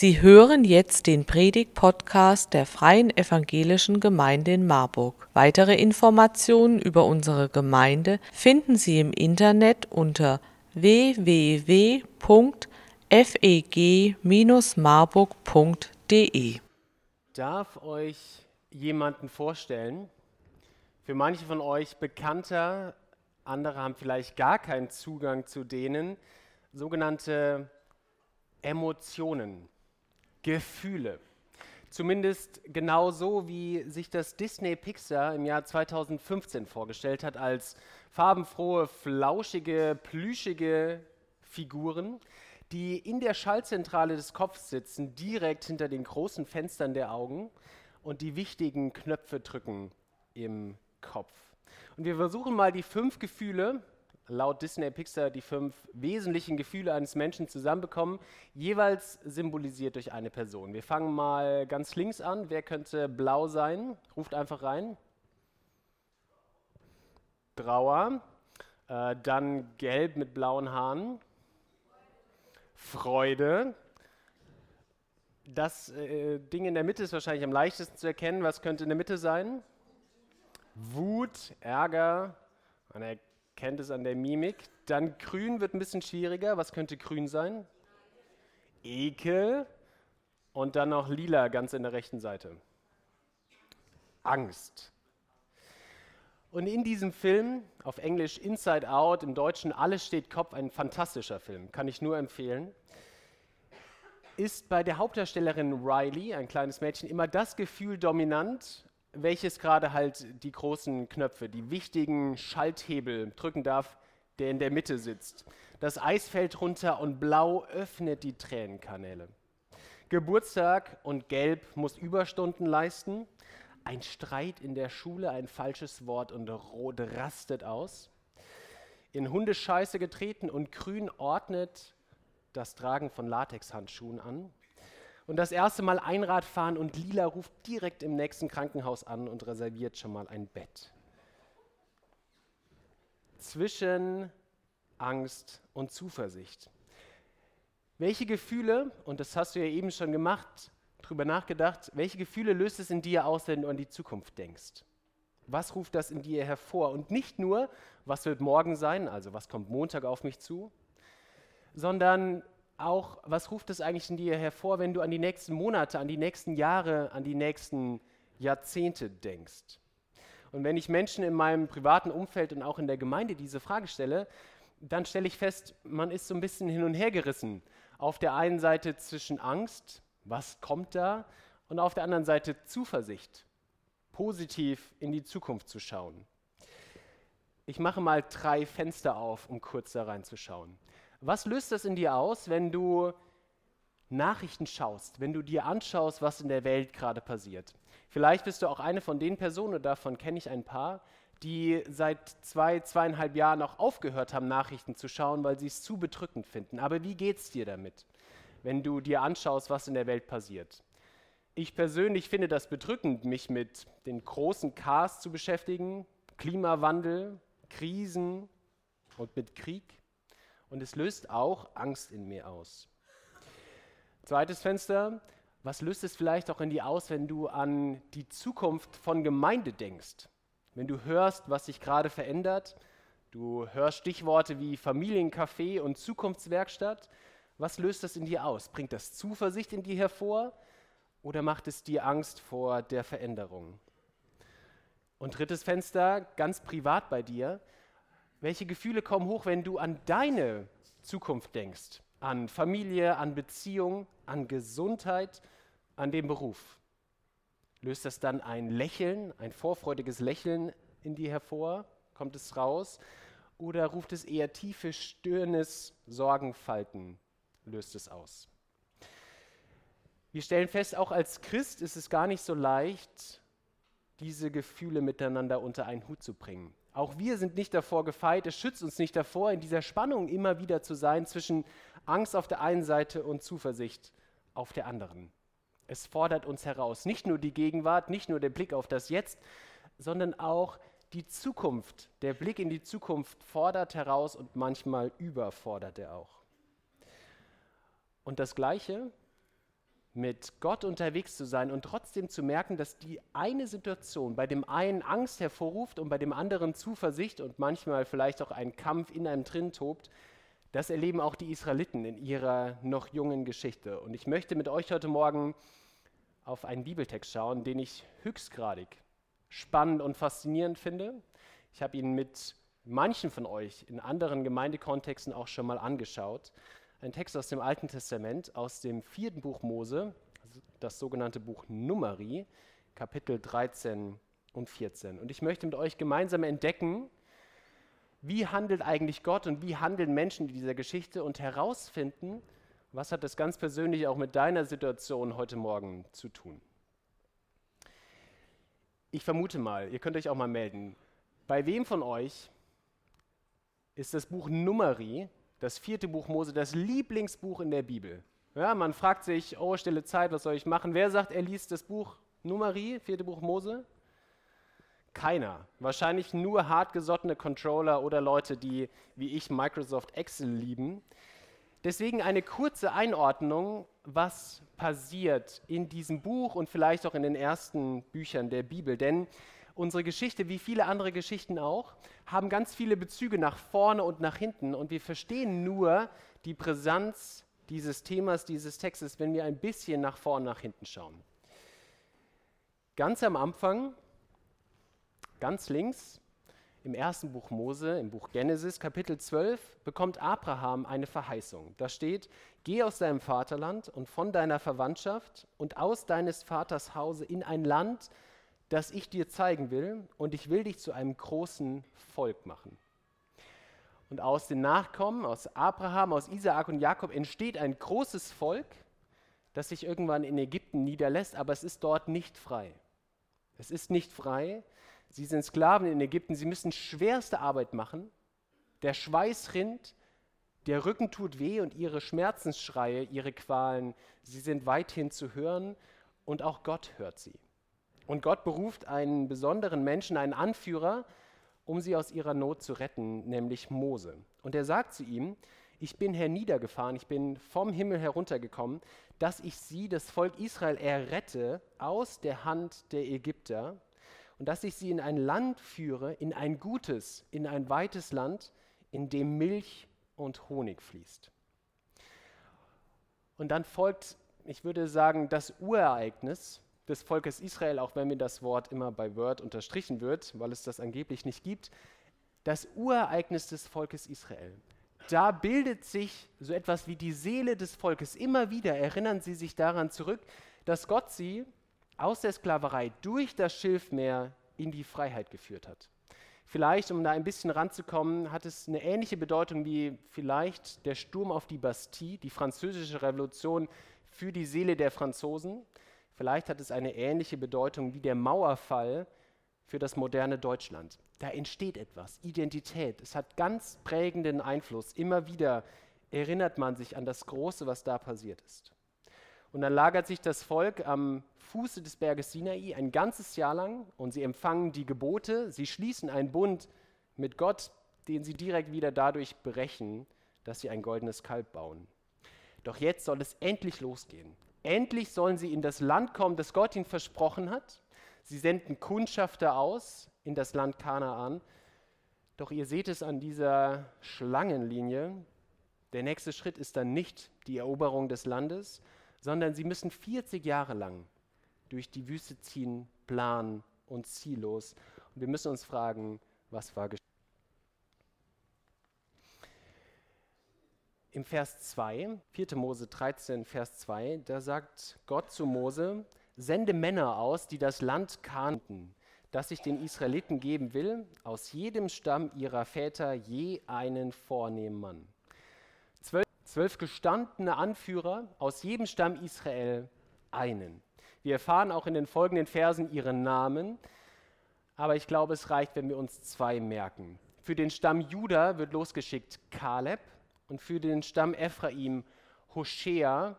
Sie hören jetzt den Predig-Podcast der Freien Evangelischen Gemeinde in Marburg. Weitere Informationen über unsere Gemeinde finden Sie im Internet unter www.feg-marburg.de. Darf euch jemanden vorstellen? Für manche von euch bekannter, andere haben vielleicht gar keinen Zugang zu denen. Sogenannte Emotionen. Gefühle. Zumindest genau so, wie sich das Disney Pixar im Jahr 2015 vorgestellt hat, als farbenfrohe, flauschige, plüschige Figuren, die in der Schaltzentrale des Kopfs sitzen, direkt hinter den großen Fenstern der Augen und die wichtigen Knöpfe drücken im Kopf. Und wir versuchen mal die fünf Gefühle laut Disney Pixar die fünf wesentlichen Gefühle eines Menschen zusammenbekommen, jeweils symbolisiert durch eine Person. Wir fangen mal ganz links an. Wer könnte blau sein? Ruft einfach rein. Trauer. Äh, dann gelb mit blauen Haaren. Freude. Das äh, Ding in der Mitte ist wahrscheinlich am leichtesten zu erkennen. Was könnte in der Mitte sein? Wut, Ärger. Man kennt es an der Mimik. Dann grün wird ein bisschen schwieriger. Was könnte grün sein? Ekel. Und dann noch lila ganz in der rechten Seite. Angst. Und in diesem Film, auf Englisch Inside Out, im Deutschen Alles steht Kopf, ein fantastischer Film, kann ich nur empfehlen, ist bei der Hauptdarstellerin Riley, ein kleines Mädchen, immer das Gefühl dominant, welches gerade halt die großen Knöpfe, die wichtigen Schalthebel drücken darf, der in der Mitte sitzt. Das Eis fällt runter und blau öffnet die Tränenkanäle. Geburtstag und gelb muss Überstunden leisten. Ein Streit in der Schule, ein falsches Wort und rot rastet aus. In Hundescheiße getreten und grün ordnet das Tragen von Latexhandschuhen an und das erste Mal Einrad fahren und Lila ruft direkt im nächsten Krankenhaus an und reserviert schon mal ein Bett. Zwischen Angst und Zuversicht. Welche Gefühle, und das hast du ja eben schon gemacht, drüber nachgedacht, welche Gefühle löst es in dir aus, wenn du an die Zukunft denkst? Was ruft das in dir hervor? Und nicht nur, was wird morgen sein, also was kommt Montag auf mich zu, sondern auch, was ruft es eigentlich in dir hervor, wenn du an die nächsten Monate, an die nächsten Jahre, an die nächsten Jahrzehnte denkst? Und wenn ich Menschen in meinem privaten Umfeld und auch in der Gemeinde diese Frage stelle, dann stelle ich fest, man ist so ein bisschen hin und her gerissen. Auf der einen Seite zwischen Angst, was kommt da, und auf der anderen Seite Zuversicht, positiv in die Zukunft zu schauen. Ich mache mal drei Fenster auf, um kurz da reinzuschauen. Was löst das in dir aus, wenn du Nachrichten schaust, wenn du dir anschaust, was in der Welt gerade passiert? Vielleicht bist du auch eine von den Personen, davon kenne ich ein paar, die seit zwei, zweieinhalb Jahren auch aufgehört haben, Nachrichten zu schauen, weil sie es zu bedrückend finden. Aber wie geht es dir damit, wenn du dir anschaust, was in der Welt passiert? Ich persönlich finde das bedrückend, mich mit den großen Ks zu beschäftigen, Klimawandel, Krisen und mit Krieg und es löst auch Angst in mir aus. Zweites Fenster, was löst es vielleicht auch in dir aus, wenn du an die Zukunft von Gemeinde denkst? Wenn du hörst, was sich gerade verändert, du hörst Stichworte wie Familiencafé und Zukunftswerkstatt, was löst das in dir aus? Bringt das Zuversicht in dir hervor oder macht es dir Angst vor der Veränderung? Und drittes Fenster, ganz privat bei dir, welche Gefühle kommen hoch, wenn du an deine Zukunft denkst? An Familie, an Beziehung, an Gesundheit, an den Beruf? Löst das dann ein Lächeln, ein vorfreudiges Lächeln in dir hervor? Kommt es raus? Oder ruft es eher tiefe Stirnes, Sorgenfalten, löst es aus? Wir stellen fest, auch als Christ ist es gar nicht so leicht, diese Gefühle miteinander unter einen Hut zu bringen. Auch wir sind nicht davor gefeit, es schützt uns nicht davor, in dieser Spannung immer wieder zu sein zwischen Angst auf der einen Seite und Zuversicht auf der anderen. Es fordert uns heraus, nicht nur die Gegenwart, nicht nur der Blick auf das Jetzt, sondern auch die Zukunft. Der Blick in die Zukunft fordert heraus und manchmal überfordert er auch. Und das Gleiche mit Gott unterwegs zu sein und trotzdem zu merken, dass die eine Situation bei dem einen Angst hervorruft und bei dem anderen Zuversicht und manchmal vielleicht auch ein Kampf in einem drin tobt, das erleben auch die Israeliten in ihrer noch jungen Geschichte. Und ich möchte mit euch heute Morgen auf einen Bibeltext schauen, den ich höchstgradig spannend und faszinierend finde. Ich habe ihn mit manchen von euch in anderen Gemeindekontexten auch schon mal angeschaut. Ein Text aus dem Alten Testament, aus dem vierten Buch Mose, das sogenannte Buch Numeri, Kapitel 13 und 14. Und ich möchte mit euch gemeinsam entdecken, wie handelt eigentlich Gott und wie handeln Menschen in dieser Geschichte und herausfinden, was hat das ganz persönlich auch mit deiner Situation heute Morgen zu tun. Ich vermute mal, ihr könnt euch auch mal melden, bei wem von euch ist das Buch Numeri, das vierte Buch Mose, das Lieblingsbuch in der Bibel? Ja, man fragt sich, oh, stille Zeit, was soll ich machen? Wer sagt, er liest das Buch Numeri, vierte Buch Mose? Keiner. Wahrscheinlich nur hartgesottene Controller oder Leute, die wie ich Microsoft Excel lieben. Deswegen eine kurze Einordnung, was passiert in diesem Buch und vielleicht auch in den ersten Büchern der Bibel. Denn unsere Geschichte, wie viele andere Geschichten auch, haben ganz viele Bezüge nach vorne und nach hinten. Und wir verstehen nur die Brisanz dieses Themas, dieses Textes, wenn wir ein bisschen nach vorne nach hinten schauen. Ganz am Anfang Ganz links im ersten Buch Mose, im Buch Genesis, Kapitel 12, bekommt Abraham eine Verheißung. Da steht, geh aus deinem Vaterland und von deiner Verwandtschaft und aus deines Vaters Hause in ein Land, das ich dir zeigen will, und ich will dich zu einem großen Volk machen. Und aus den Nachkommen, aus Abraham, aus Isaak und Jakob entsteht ein großes Volk, das sich irgendwann in Ägypten niederlässt, aber es ist dort nicht frei. Es ist nicht frei, Sie sind Sklaven in Ägypten, sie müssen schwerste Arbeit machen. Der Schweiß rinnt, der Rücken tut weh und ihre Schmerzensschreie, ihre Qualen, sie sind weithin zu hören und auch Gott hört sie. Und Gott beruft einen besonderen Menschen, einen Anführer, um sie aus ihrer Not zu retten, nämlich Mose. Und er sagt zu ihm, ich bin herniedergefahren, ich bin vom Himmel heruntergekommen, dass ich sie, das Volk Israel, errette aus der Hand der Ägypter und dass ich sie in ein Land führe, in ein gutes, in ein weites Land, in dem Milch und Honig fließt. Und dann folgt, ich würde sagen, das Urereignis des Volkes Israel, auch wenn mir das Wort immer bei Word unterstrichen wird, weil es das angeblich nicht gibt, das Urereignis des Volkes Israel. Da bildet sich so etwas wie die Seele des Volkes. Immer wieder erinnern sie sich daran zurück, dass Gott sie aus der Sklaverei durch das Schilfmeer in die Freiheit geführt hat. Vielleicht, um da ein bisschen ranzukommen, hat es eine ähnliche Bedeutung wie vielleicht der Sturm auf die Bastille, die französische Revolution für die Seele der Franzosen. Vielleicht hat es eine ähnliche Bedeutung wie der Mauerfall für das moderne Deutschland. Da entsteht etwas, Identität. Es hat ganz prägenden Einfluss. Immer wieder erinnert man sich an das Große, was da passiert ist. Und dann lagert sich das Volk am Fuße des Berges Sinai ein ganzes Jahr lang und sie empfangen die Gebote, sie schließen einen Bund mit Gott, den sie direkt wieder dadurch brechen, dass sie ein goldenes Kalb bauen. Doch jetzt soll es endlich losgehen. Endlich sollen sie in das Land kommen, das Gott ihnen versprochen hat. Sie senden Kundschafter aus in das Land Kanaan. Doch ihr seht es an dieser Schlangenlinie. Der nächste Schritt ist dann nicht die Eroberung des Landes, sondern sie müssen 40 Jahre lang durch die Wüste ziehen, plan und ziellos. Und wir müssen uns fragen, was war geschehen? Im Vers 2, 4. Mose 13, Vers 2, da sagt Gott zu Mose, sende Männer aus, die das Land kannten, das ich den Israeliten geben will, aus jedem Stamm ihrer Väter je einen vornehmen Mann. Zwölf zwölf gestandene Anführer aus jedem Stamm Israel einen. Wir erfahren auch in den folgenden Versen ihren Namen, aber ich glaube, es reicht, wenn wir uns zwei merken. Für den Stamm Juda wird losgeschickt Kaleb und für den Stamm Ephraim Hoshea.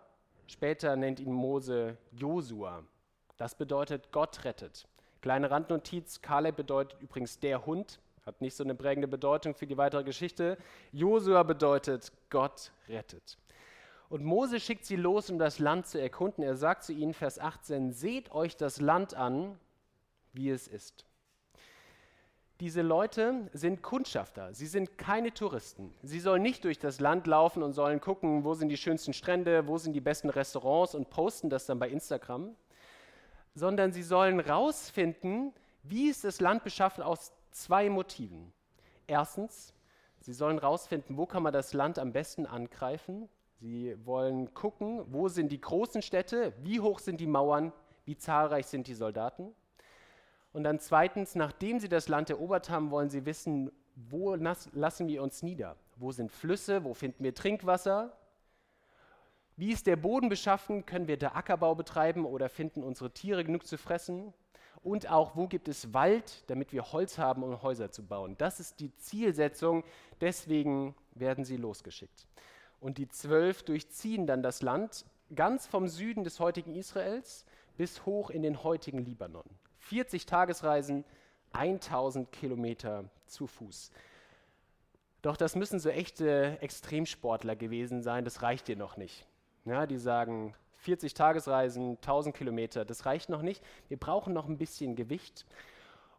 Später nennt ihn Mose Josua. Das bedeutet Gott rettet. Kleine Randnotiz: Kaleb bedeutet übrigens der Hund. Hat nicht so eine prägende Bedeutung für die weitere Geschichte. Josua bedeutet Gott rettet. Und Mose schickt sie los, um das Land zu erkunden. Er sagt zu ihnen, Vers 18, seht euch das Land an, wie es ist. Diese Leute sind Kundschafter, sie sind keine Touristen. Sie sollen nicht durch das Land laufen und sollen gucken, wo sind die schönsten Strände, wo sind die besten Restaurants und posten das dann bei Instagram, sondern sie sollen rausfinden, wie ist das Land beschaffen aus zwei Motiven. Erstens, sie sollen rausfinden, wo kann man das Land am besten angreifen. Sie wollen gucken, wo sind die großen Städte, wie hoch sind die Mauern, wie zahlreich sind die Soldaten. Und dann zweitens, nachdem sie das Land erobert haben, wollen sie wissen, wo lassen wir uns nieder? Wo sind Flüsse? Wo finden wir Trinkwasser? Wie ist der Boden beschaffen? Können wir da Ackerbau betreiben oder finden unsere Tiere genug zu fressen? Und auch, wo gibt es Wald, damit wir Holz haben, um Häuser zu bauen? Das ist die Zielsetzung, deswegen werden sie losgeschickt. Und die zwölf durchziehen dann das Land ganz vom Süden des heutigen Israels bis hoch in den heutigen Libanon. 40 Tagesreisen, 1000 Kilometer zu Fuß. Doch das müssen so echte Extremsportler gewesen sein, das reicht dir noch nicht. Ja, die sagen, 40 Tagesreisen, 1000 Kilometer, das reicht noch nicht. Wir brauchen noch ein bisschen Gewicht.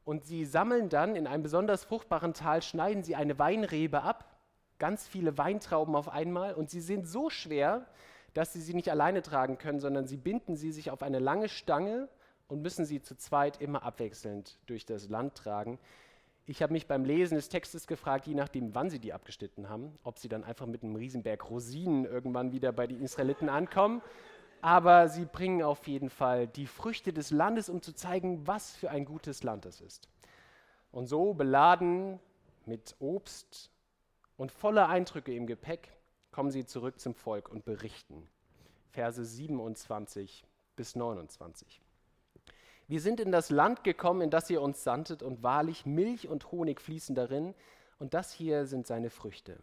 Und sie sammeln dann in einem besonders fruchtbaren Tal, schneiden sie eine Weinrebe ab, ganz viele Weintrauben auf einmal, und sie sind so schwer, dass sie sie nicht alleine tragen können, sondern sie binden sie sich auf eine lange Stange und müssen sie zu zweit immer abwechselnd durch das Land tragen. Ich habe mich beim Lesen des Textes gefragt, je nachdem, wann sie die abgeschnitten haben, ob sie dann einfach mit einem Riesenberg Rosinen irgendwann wieder bei den Israeliten ankommen. Aber sie bringen auf jeden Fall die Früchte des Landes, um zu zeigen, was für ein gutes Land es ist. Und so beladen mit Obst und voller Eindrücke im Gepäck kommen sie zurück zum Volk und berichten. Verse 27 bis 29. Wir sind in das Land gekommen, in das ihr uns sandtet, und wahrlich Milch und Honig fließen darin, und das hier sind seine Früchte.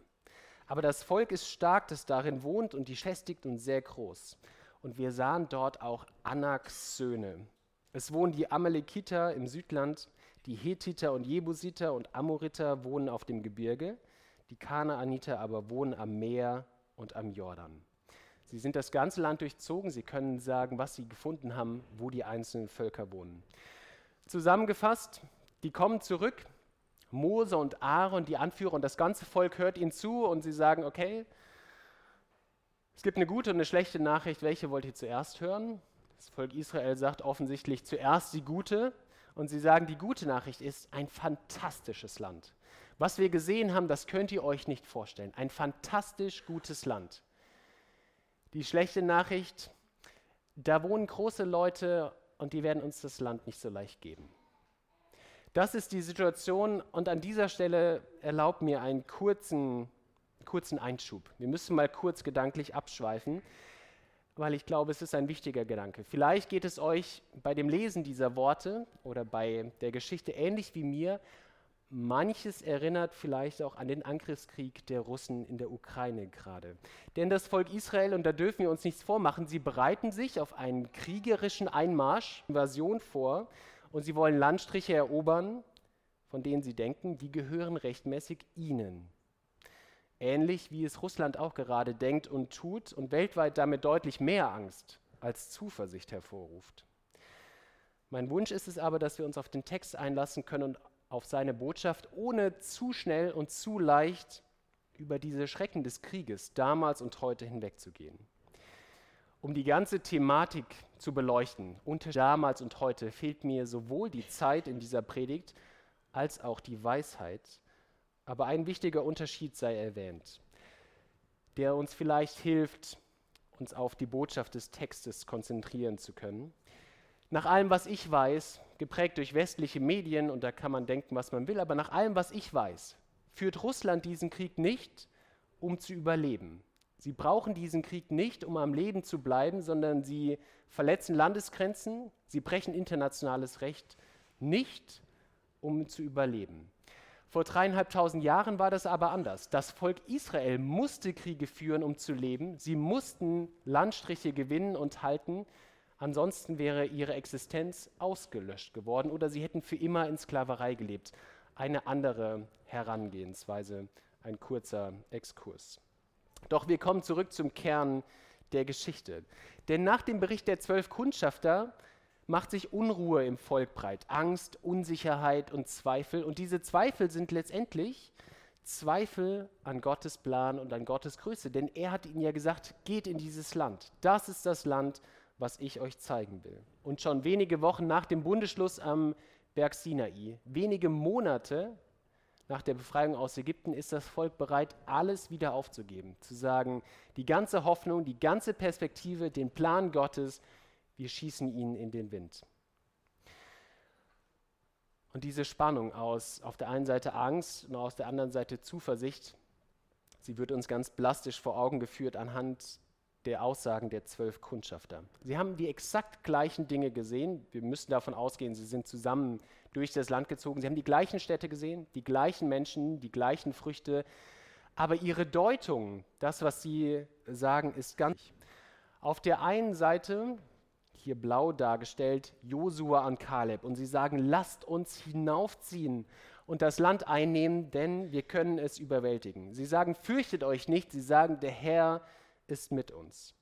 Aber das Volk ist stark, das darin wohnt, und die schästigt und sehr groß. Und wir sahen dort auch Anaks Söhne. Es wohnen die Amalekiter im Südland, die Hethiter und Jebusiter und Amoriter wohnen auf dem Gebirge, die Kanaaniter aber wohnen am Meer und am Jordan. Sie sind das ganze Land durchzogen. Sie können sagen, was sie gefunden haben, wo die einzelnen Völker wohnen. Zusammengefasst, die kommen zurück. Mose und Aaron, die Anführer und das ganze Volk hört ihnen zu und sie sagen, okay, es gibt eine gute und eine schlechte Nachricht. Welche wollt ihr zuerst hören? Das Volk Israel sagt offensichtlich zuerst die gute und sie sagen, die gute Nachricht ist ein fantastisches Land. Was wir gesehen haben, das könnt ihr euch nicht vorstellen. Ein fantastisch gutes Land. Die schlechte Nachricht, da wohnen große Leute und die werden uns das Land nicht so leicht geben. Das ist die Situation und an dieser Stelle erlaubt mir einen kurzen, kurzen Einschub. Wir müssen mal kurz gedanklich abschweifen, weil ich glaube, es ist ein wichtiger Gedanke. Vielleicht geht es euch bei dem Lesen dieser Worte oder bei der Geschichte ähnlich wie mir Manches erinnert vielleicht auch an den Angriffskrieg der Russen in der Ukraine gerade. Denn das Volk Israel, und da dürfen wir uns nichts vormachen, sie bereiten sich auf einen kriegerischen Einmarsch, Invasion vor und sie wollen Landstriche erobern, von denen sie denken, die gehören rechtmäßig ihnen. Ähnlich wie es Russland auch gerade denkt und tut und weltweit damit deutlich mehr Angst als Zuversicht hervorruft. Mein Wunsch ist es aber, dass wir uns auf den Text einlassen können und auf seine Botschaft, ohne zu schnell und zu leicht über diese Schrecken des Krieges damals und heute hinwegzugehen. Um die ganze Thematik zu beleuchten, unter damals und heute, fehlt mir sowohl die Zeit in dieser Predigt als auch die Weisheit. Aber ein wichtiger Unterschied sei erwähnt, der uns vielleicht hilft, uns auf die Botschaft des Textes konzentrieren zu können. Nach allem, was ich weiß, geprägt durch westliche Medien, und da kann man denken, was man will, aber nach allem, was ich weiß, führt Russland diesen Krieg nicht, um zu überleben. Sie brauchen diesen Krieg nicht, um am Leben zu bleiben, sondern sie verletzen Landesgrenzen, sie brechen internationales Recht nicht, um zu überleben. Vor dreieinhalbtausend Jahren war das aber anders. Das Volk Israel musste Kriege führen, um zu leben. Sie mussten Landstriche gewinnen und halten. Ansonsten wäre ihre Existenz ausgelöscht geworden oder sie hätten für immer in Sklaverei gelebt. Eine andere Herangehensweise, ein kurzer Exkurs. Doch wir kommen zurück zum Kern der Geschichte. Denn nach dem Bericht der zwölf Kundschafter macht sich Unruhe im Volk breit, Angst, Unsicherheit und Zweifel. Und diese Zweifel sind letztendlich Zweifel an Gottes Plan und an Gottes Größe. Denn er hat ihnen ja gesagt, geht in dieses Land. Das ist das Land, was ich euch zeigen will. Und schon wenige Wochen nach dem Bundesschluss am Berg Sinai, wenige Monate nach der Befreiung aus Ägypten, ist das Volk bereit, alles wieder aufzugeben. Zu sagen, die ganze Hoffnung, die ganze Perspektive, den Plan Gottes, wir schießen ihn in den Wind. Und diese Spannung aus auf der einen Seite Angst und auf der anderen Seite Zuversicht, sie wird uns ganz plastisch vor Augen geführt anhand der Aussagen der zwölf Kundschafter. Sie haben die exakt gleichen Dinge gesehen. Wir müssen davon ausgehen, sie sind zusammen durch das Land gezogen. Sie haben die gleichen Städte gesehen, die gleichen Menschen, die gleichen Früchte. Aber ihre Deutung, das, was sie sagen, ist ganz. Auf der einen Seite, hier blau dargestellt, Josua und Kaleb. Und sie sagen, lasst uns hinaufziehen und das Land einnehmen, denn wir können es überwältigen. Sie sagen, fürchtet euch nicht. Sie sagen, der Herr ist mit uns.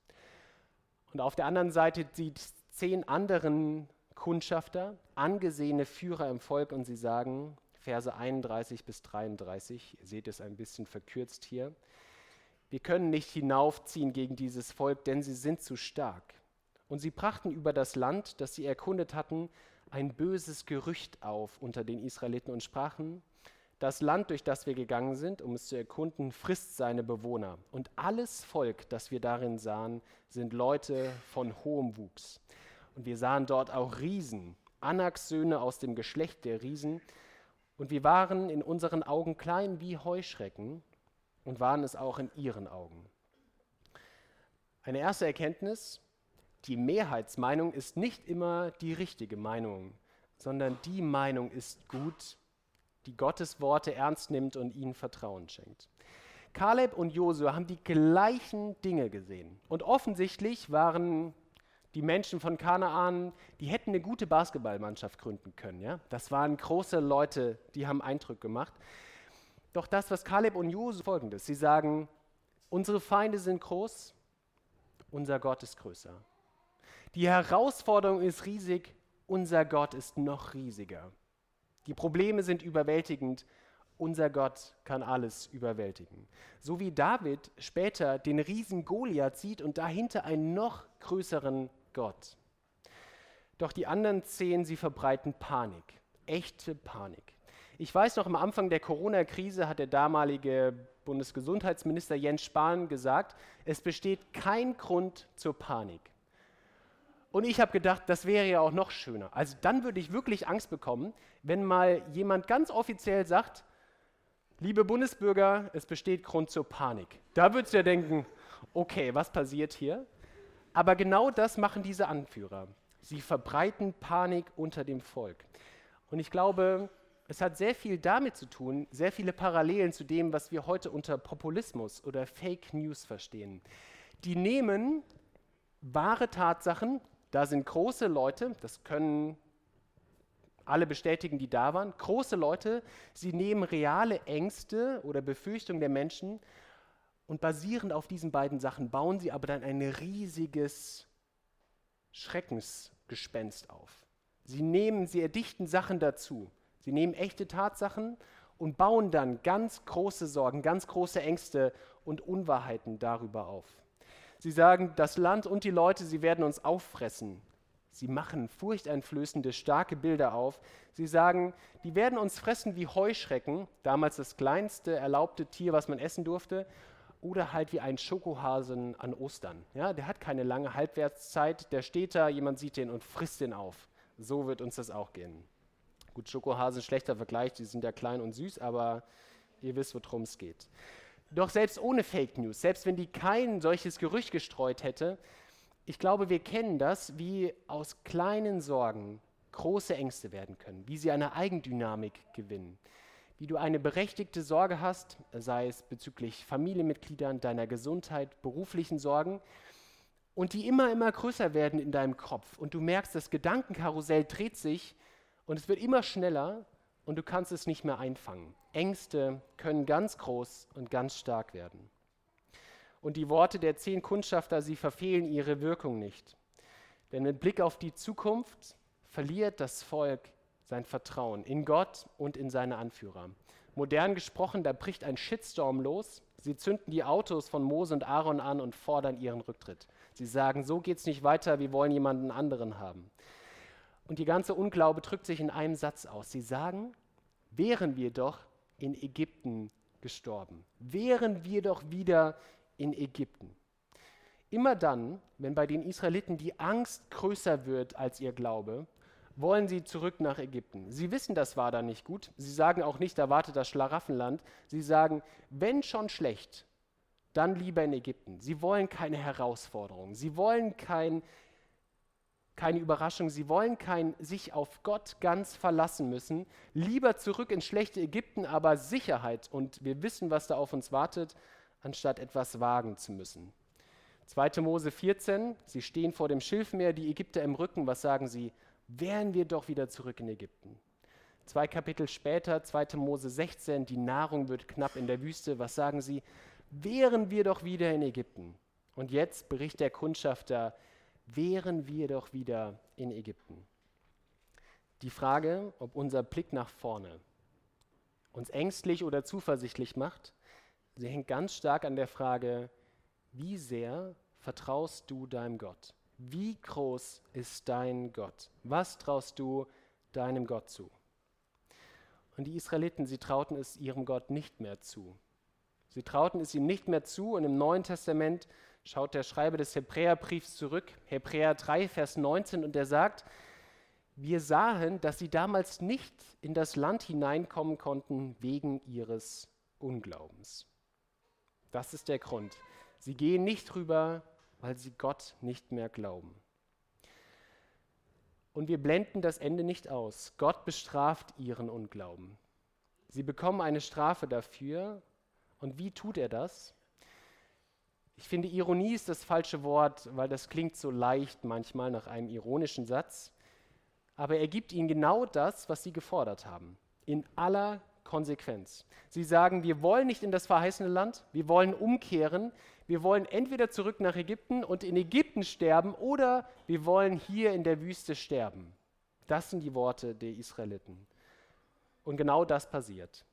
Und auf der anderen Seite die zehn anderen Kundschafter, angesehene Führer im Volk, und sie sagen, Verse 31 bis 33, ihr seht es ein bisschen verkürzt hier, wir können nicht hinaufziehen gegen dieses Volk, denn sie sind zu stark. Und sie brachten über das Land, das sie erkundet hatten, ein böses Gerücht auf unter den Israeliten und sprachen, das Land, durch das wir gegangen sind, um es zu erkunden, frisst seine Bewohner. Und alles Volk, das wir darin sahen, sind Leute von hohem Wuchs. Und wir sahen dort auch Riesen, Anaks Söhne aus dem Geschlecht der Riesen. Und wir waren in unseren Augen klein wie Heuschrecken und waren es auch in ihren Augen. Eine erste Erkenntnis, die Mehrheitsmeinung ist nicht immer die richtige Meinung, sondern die Meinung ist gut, die Gottes Worte ernst nimmt und ihnen Vertrauen schenkt. Kaleb und Josua haben die gleichen Dinge gesehen. Und offensichtlich waren die Menschen von Kanaan, die hätten eine gute Basketballmannschaft gründen können. Ja? Das waren große Leute, die haben Eindruck gemacht. Doch das, was Kaleb und Josua folgendes, sie sagen, unsere Feinde sind groß, unser Gott ist größer. Die Herausforderung ist riesig, unser Gott ist noch riesiger. Die Probleme sind überwältigend. Unser Gott kann alles überwältigen. So wie David später den Riesen Goliath sieht und dahinter einen noch größeren Gott. Doch die anderen zehn, sie verbreiten Panik, echte Panik. Ich weiß noch, am Anfang der Corona-Krise hat der damalige Bundesgesundheitsminister Jens Spahn gesagt, es besteht kein Grund zur Panik. Und ich habe gedacht, das wäre ja auch noch schöner. Also dann würde ich wirklich Angst bekommen, wenn mal jemand ganz offiziell sagt, liebe Bundesbürger, es besteht Grund zur Panik. Da würdest du ja denken, okay, was passiert hier? Aber genau das machen diese Anführer. Sie verbreiten Panik unter dem Volk. Und ich glaube, es hat sehr viel damit zu tun, sehr viele Parallelen zu dem, was wir heute unter Populismus oder Fake News verstehen. Die nehmen wahre Tatsachen, da sind große Leute, das können alle bestätigen, die da waren, große Leute, sie nehmen reale Ängste oder Befürchtungen der Menschen und basierend auf diesen beiden Sachen bauen sie aber dann ein riesiges Schreckensgespenst auf. Sie nehmen, sie erdichten Sachen dazu. Sie nehmen echte Tatsachen und bauen dann ganz große Sorgen, ganz große Ängste und Unwahrheiten darüber auf. Sie sagen, das Land und die Leute, sie werden uns auffressen. Sie machen furchteinflößende, starke Bilder auf. Sie sagen, die werden uns fressen wie Heuschrecken, damals das kleinste erlaubte Tier, was man essen durfte, oder halt wie ein Schokohasen an Ostern. Ja, der hat keine lange Halbwertszeit, der steht da, jemand sieht den und frisst den auf. So wird uns das auch gehen. Gut, Schokohasen, schlechter Vergleich, die sind ja klein und süß, aber ihr wisst, worum es geht. Doch selbst ohne Fake News, selbst wenn die kein solches Gerücht gestreut hätte, ich glaube, wir kennen das, wie aus kleinen Sorgen große Ängste werden können, wie sie eine Eigendynamik gewinnen, wie du eine berechtigte Sorge hast, sei es bezüglich Familienmitgliedern, deiner Gesundheit, beruflichen Sorgen, und die immer, immer größer werden in deinem Kopf. Und du merkst, das Gedankenkarussell dreht sich und es wird immer schneller und du kannst es nicht mehr einfangen. Ängste können ganz groß und ganz stark werden. Und die Worte der zehn Kundschafter, sie verfehlen ihre Wirkung nicht. Denn mit Blick auf die Zukunft verliert das Volk sein Vertrauen in Gott und in seine Anführer. Modern gesprochen, da bricht ein Shitstorm los. Sie zünden die Autos von Mose und Aaron an und fordern ihren Rücktritt. Sie sagen, so geht es nicht weiter, wir wollen jemanden anderen haben. Und die ganze Unglaube drückt sich in einem Satz aus. Sie sagen, wären wir doch in Ägypten gestorben, wären wir doch wieder in Ägypten. Immer dann, wenn bei den Israeliten die Angst größer wird als ihr Glaube, wollen sie zurück nach Ägypten. Sie wissen, das war da nicht gut. Sie sagen auch nicht, da wartet das Schlaraffenland. Sie sagen, wenn schon schlecht, dann lieber in Ägypten. Sie wollen keine Herausforderung. Sie wollen kein, keine Überraschung. Sie wollen kein sich auf Gott ganz verlassen müssen. Lieber zurück ins schlechte Ägypten, aber Sicherheit. Und wir wissen, was da auf uns wartet, anstatt etwas wagen zu müssen. 2. Mose 14, sie stehen vor dem Schilfmeer, die Ägypter im Rücken. Was sagen sie? wären wir doch wieder zurück in Ägypten. Zwei Kapitel später, 2. Mose 16, die Nahrung wird knapp in der Wüste. Was sagen sie? Wären wir doch wieder in Ägypten. Und jetzt berichtet der Kundschafter, wären wir doch wieder in Ägypten. Die Frage, ob unser Blick nach vorne uns ängstlich oder zuversichtlich macht, sie hängt ganz stark an der Frage, wie sehr vertraust du deinem Gott? Wie groß ist dein Gott? Was traust du deinem Gott zu? Und die Israeliten, sie trauten es ihrem Gott nicht mehr zu. Sie trauten es ihm nicht mehr zu und im Neuen Testament schaut der Schreiber des Hebräerbriefs zurück, Hebräer 3, Vers 19, und er sagt, wir sahen, dass sie damals nicht in das Land hineinkommen konnten wegen ihres Unglaubens. Das ist der Grund. Sie gehen nicht rüber weil sie Gott nicht mehr glauben. Und wir blenden das Ende nicht aus. Gott bestraft ihren Unglauben. Sie bekommen eine Strafe dafür. Und wie tut er das? Ich finde, Ironie ist das falsche Wort, weil das klingt so leicht manchmal nach einem ironischen Satz. Aber er gibt ihnen genau das, was sie gefordert haben. In aller Konsequenz. Sie sagen, wir wollen nicht in das verheißene Land, wir wollen umkehren, wir wollen entweder zurück nach Ägypten und in Ägypten sterben oder wir wollen hier in der Wüste sterben. Das sind die Worte der Israeliten. Und genau das passiert.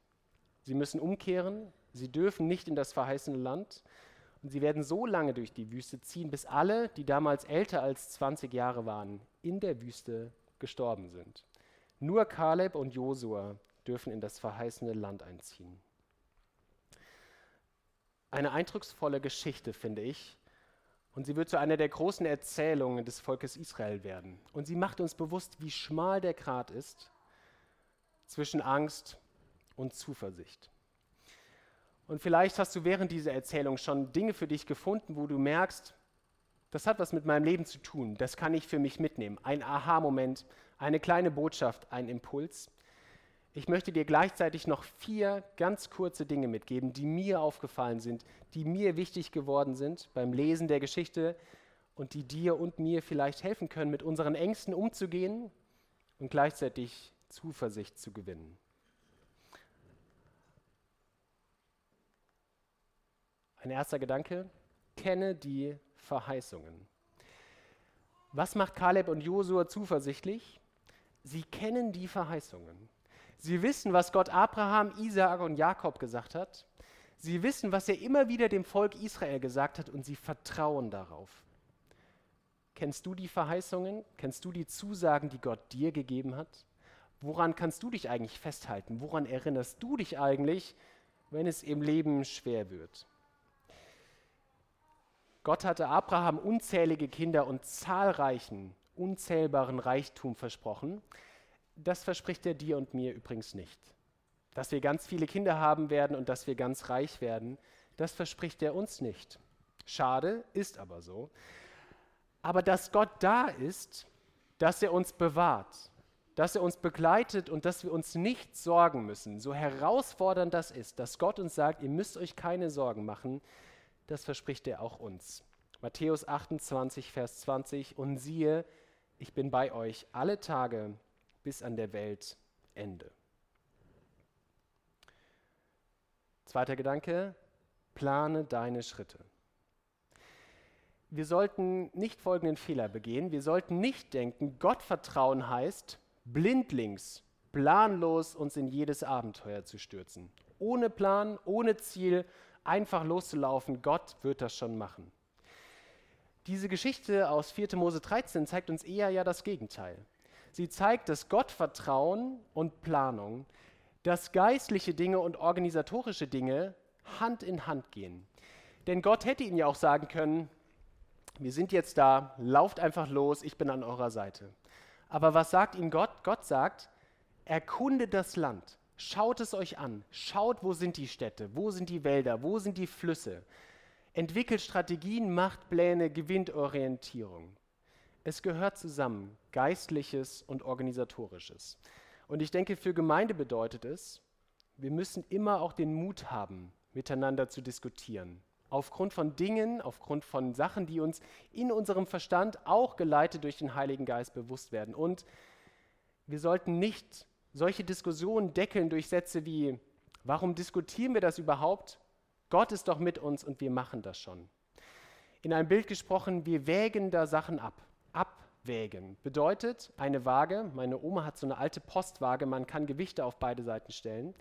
Sie müssen umkehren, sie dürfen nicht in das verheißene Land und sie werden so lange durch die Wüste ziehen, bis alle, die damals älter als 20 Jahre waren, in der Wüste gestorben sind. Nur Kaleb und Josua dürfen in das verheißene Land einziehen eine eindrucksvolle Geschichte, finde ich. Und sie wird zu einer der großen Erzählungen des Volkes Israel werden. Und sie macht uns bewusst, wie schmal der Grat ist zwischen Angst und Zuversicht. Und vielleicht hast du während dieser Erzählung schon Dinge für dich gefunden, wo du merkst, das hat was mit meinem Leben zu tun, das kann ich für mich mitnehmen. Ein Aha-Moment, eine kleine Botschaft, ein Impuls. Ich möchte dir gleichzeitig noch vier ganz kurze Dinge mitgeben, die mir aufgefallen sind, die mir wichtig geworden sind beim Lesen der Geschichte und die dir und mir vielleicht helfen können, mit unseren Ängsten umzugehen und gleichzeitig Zuversicht zu gewinnen. Ein erster Gedanke, kenne die Verheißungen. Was macht Kaleb und Josua zuversichtlich? Sie kennen die Verheißungen. Sie wissen, was Gott Abraham, Isaak und Jakob gesagt hat. Sie wissen, was er immer wieder dem Volk Israel gesagt hat und sie vertrauen darauf. Kennst du die Verheißungen? Kennst du die Zusagen, die Gott dir gegeben hat? Woran kannst du dich eigentlich festhalten? Woran erinnerst du dich eigentlich, wenn es im Leben schwer wird? Gott hatte Abraham unzählige Kinder und zahlreichen, unzählbaren Reichtum versprochen das verspricht er dir und mir übrigens nicht. Dass wir ganz viele Kinder haben werden und dass wir ganz reich werden, das verspricht er uns nicht. Schade, ist aber so. Aber dass Gott da ist, dass er uns bewahrt, dass er uns begleitet und dass wir uns nicht sorgen müssen, so herausfordernd das ist, dass Gott uns sagt, ihr müsst euch keine Sorgen machen, das verspricht er auch uns. Matthäus 28, Vers 20, und siehe, ich bin bei euch alle Tage bis an der Welt Ende. Zweiter Gedanke, plane deine Schritte. wir sollten nicht folgenden Fehler begehen. Wir sollten nicht denken, Gottvertrauen heißt, blindlings, planlos uns in jedes Abenteuer zu stürzen. Ohne Plan, ohne Ziel, einfach loszulaufen. Gott wird das schon machen. Diese Geschichte aus 4. Mose 13 zeigt uns eher ja das Gegenteil. Sie zeigt, dass Gottvertrauen und Planung, dass geistliche Dinge und organisatorische Dinge Hand in Hand gehen. Denn Gott hätte ihnen ja auch sagen können, wir sind jetzt da, lauft einfach los, ich bin an eurer Seite. Aber was sagt ihnen Gott? Gott sagt, erkundet das Land, schaut es euch an, schaut, wo sind die Städte, wo sind die Wälder, wo sind die Flüsse. Entwickelt Strategien, macht Pläne, gewinnt Orientierung. Es gehört zusammen, geistliches und organisatorisches. Und ich denke, für Gemeinde bedeutet es, wir müssen immer auch den Mut haben, miteinander zu diskutieren, aufgrund von Dingen, aufgrund von Sachen, die uns in unserem Verstand auch geleitet durch den Heiligen Geist bewusst werden. Und wir sollten nicht solche Diskussionen deckeln durch Sätze wie, warum diskutieren wir das überhaupt? Gott ist doch mit uns und wir machen das schon. In einem Bild gesprochen, wir wägen da Sachen ab. Abwägen bedeutet eine Waage, meine Oma hat so eine alte Postwaage, man kann Gewichte auf beide Seiten stellen.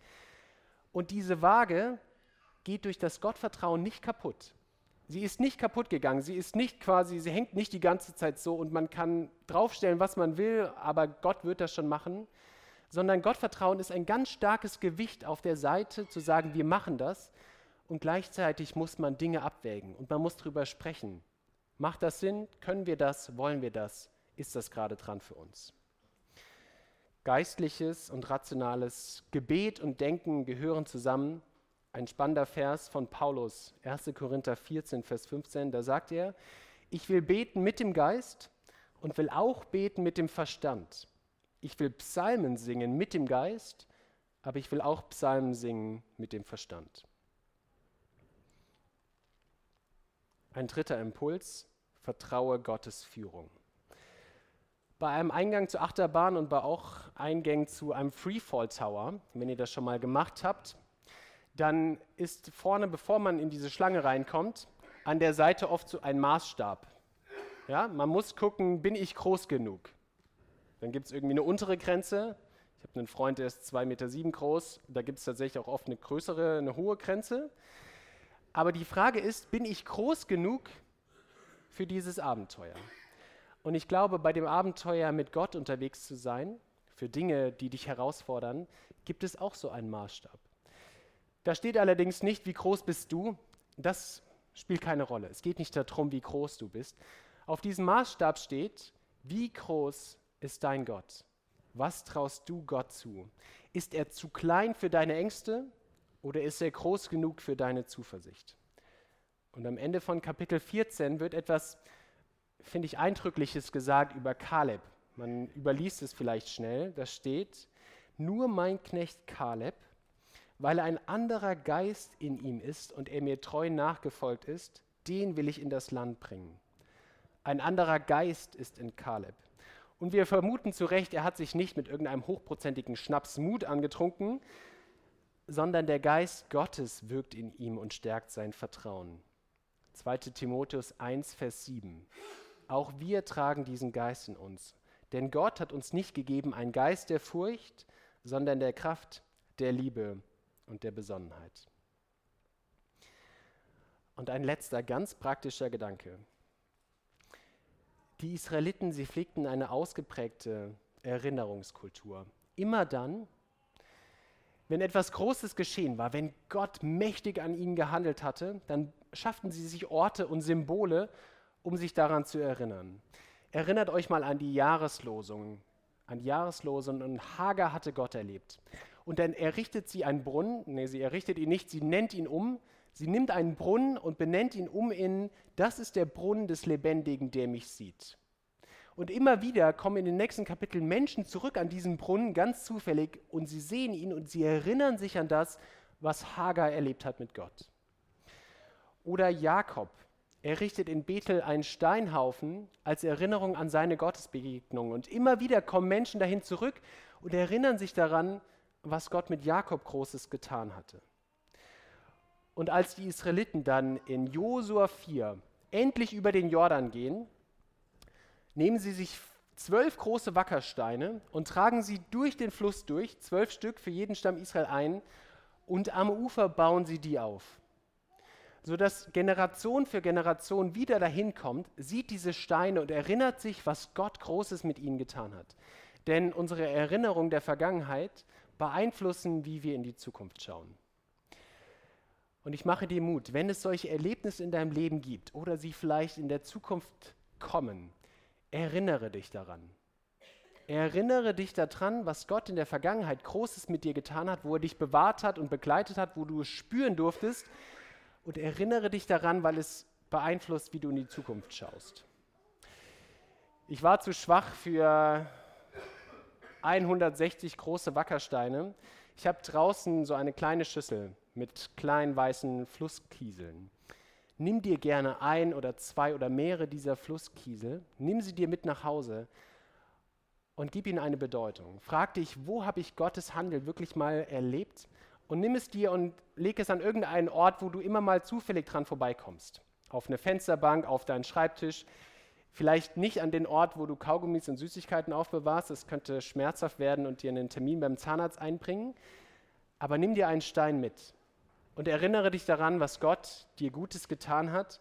Und diese Waage geht durch das Gottvertrauen nicht kaputt. Sie ist nicht kaputt gegangen, sie ist nicht quasi, sie hängt nicht die ganze Zeit so und man kann draufstellen, was man will, aber Gott wird das schon machen, sondern Gottvertrauen ist ein ganz starkes Gewicht auf der Seite zu sagen, wir machen das und gleichzeitig muss man Dinge abwägen und man muss darüber sprechen. Macht das Sinn? Können wir das? Wollen wir das? Ist das gerade dran für uns? Geistliches und rationales Gebet und Denken gehören zusammen ein spannender Vers von Paulus, 1. Korinther 14, Vers 15. Da sagt er, ich will beten mit dem Geist und will auch beten mit dem Verstand. Ich will Psalmen singen mit dem Geist, aber ich will auch Psalmen singen mit dem Verstand. Ein dritter Impuls, vertraue Gottes Führung. Bei einem Eingang zur Achterbahn und bei auch Eingängen zu einem Freefall Tower, wenn ihr das schon mal gemacht habt, dann ist vorne, bevor man in diese Schlange reinkommt, an der Seite oft so ein Maßstab. Ja, man muss gucken, bin ich groß genug? Dann gibt es irgendwie eine untere Grenze. Ich habe einen Freund, der ist 2,7 Meter sieben groß. Da gibt es tatsächlich auch oft eine größere, eine hohe Grenze. Aber die Frage ist, bin ich groß genug für dieses Abenteuer? Und ich glaube, bei dem Abenteuer mit Gott unterwegs zu sein, für Dinge, die dich herausfordern, gibt es auch so einen Maßstab. Da steht allerdings nicht, wie groß bist du. Das spielt keine Rolle. Es geht nicht darum, wie groß du bist. Auf diesem Maßstab steht, wie groß ist dein Gott? Was traust du Gott zu? Ist er zu klein für deine Ängste oder ist er groß genug für deine Zuversicht? Und am Ende von Kapitel 14 wird etwas, finde ich, Eindrückliches gesagt über Kaleb. Man überliest es vielleicht schnell. Da steht, nur mein Knecht Kaleb weil ein anderer Geist in ihm ist und er mir treu nachgefolgt ist, den will ich in das Land bringen. Ein anderer Geist ist in Kaleb. Und wir vermuten zu Recht, er hat sich nicht mit irgendeinem hochprozentigen Schnaps Mut angetrunken, sondern der Geist Gottes wirkt in ihm und stärkt sein Vertrauen. 2 Timotheus 1, Vers 7. Auch wir tragen diesen Geist in uns. Denn Gott hat uns nicht gegeben einen Geist der Furcht, sondern der Kraft, der Liebe und der Besonnenheit. Und ein letzter ganz praktischer Gedanke. Die Israeliten, sie pflegten eine ausgeprägte Erinnerungskultur. Immer dann, wenn etwas Großes geschehen war, wenn Gott mächtig an ihnen gehandelt hatte, dann schafften sie sich Orte und Symbole, um sich daran zu erinnern. Erinnert euch mal an die Jahreslosungen, an die Jahreslosungen und Hagar hatte Gott erlebt. Und dann errichtet sie einen Brunnen, nee, sie errichtet ihn nicht, sie nennt ihn um, sie nimmt einen Brunnen und benennt ihn um in, das ist der Brunnen des Lebendigen, der mich sieht. Und immer wieder kommen in den nächsten Kapiteln Menschen zurück an diesen Brunnen, ganz zufällig, und sie sehen ihn und sie erinnern sich an das, was Hagar erlebt hat mit Gott. Oder Jakob errichtet in Bethel einen Steinhaufen als Erinnerung an seine Gottesbegegnung. Und immer wieder kommen Menschen dahin zurück und erinnern sich daran, was Gott mit Jakob Großes getan hatte. Und als die Israeliten dann in Josua 4 endlich über den Jordan gehen, nehmen sie sich zwölf große Wackersteine und tragen sie durch den Fluss durch, zwölf Stück für jeden Stamm Israel ein, und am Ufer bauen sie die auf. Sodass Generation für Generation wieder dahin kommt, sieht diese Steine und erinnert sich, was Gott Großes mit ihnen getan hat. Denn unsere Erinnerung der Vergangenheit beeinflussen, wie wir in die Zukunft schauen. Und ich mache dir Mut, wenn es solche Erlebnisse in deinem Leben gibt oder sie vielleicht in der Zukunft kommen, erinnere dich daran. Erinnere dich daran, was Gott in der Vergangenheit Großes mit dir getan hat, wo er dich bewahrt hat und begleitet hat, wo du es spüren durftest. Und erinnere dich daran, weil es beeinflusst, wie du in die Zukunft schaust. Ich war zu schwach für 160 große Wackersteine. Ich habe draußen so eine kleine Schüssel mit kleinen weißen Flusskieseln. Nimm dir gerne ein oder zwei oder mehrere dieser Flusskiesel, nimm sie dir mit nach Hause und gib ihnen eine Bedeutung. Frag dich, wo habe ich Gottes Handeln wirklich mal erlebt? Und nimm es dir und leg es an irgendeinen Ort, wo du immer mal zufällig dran vorbeikommst. Auf eine Fensterbank, auf deinen Schreibtisch. Vielleicht nicht an den Ort, wo du Kaugummis und Süßigkeiten aufbewahrst. Das könnte schmerzhaft werden und dir einen Termin beim Zahnarzt einbringen. Aber nimm dir einen Stein mit und erinnere dich daran, was Gott dir Gutes getan hat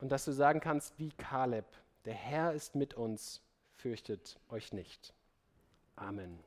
und dass du sagen kannst, wie Kaleb, der Herr ist mit uns, fürchtet euch nicht. Amen.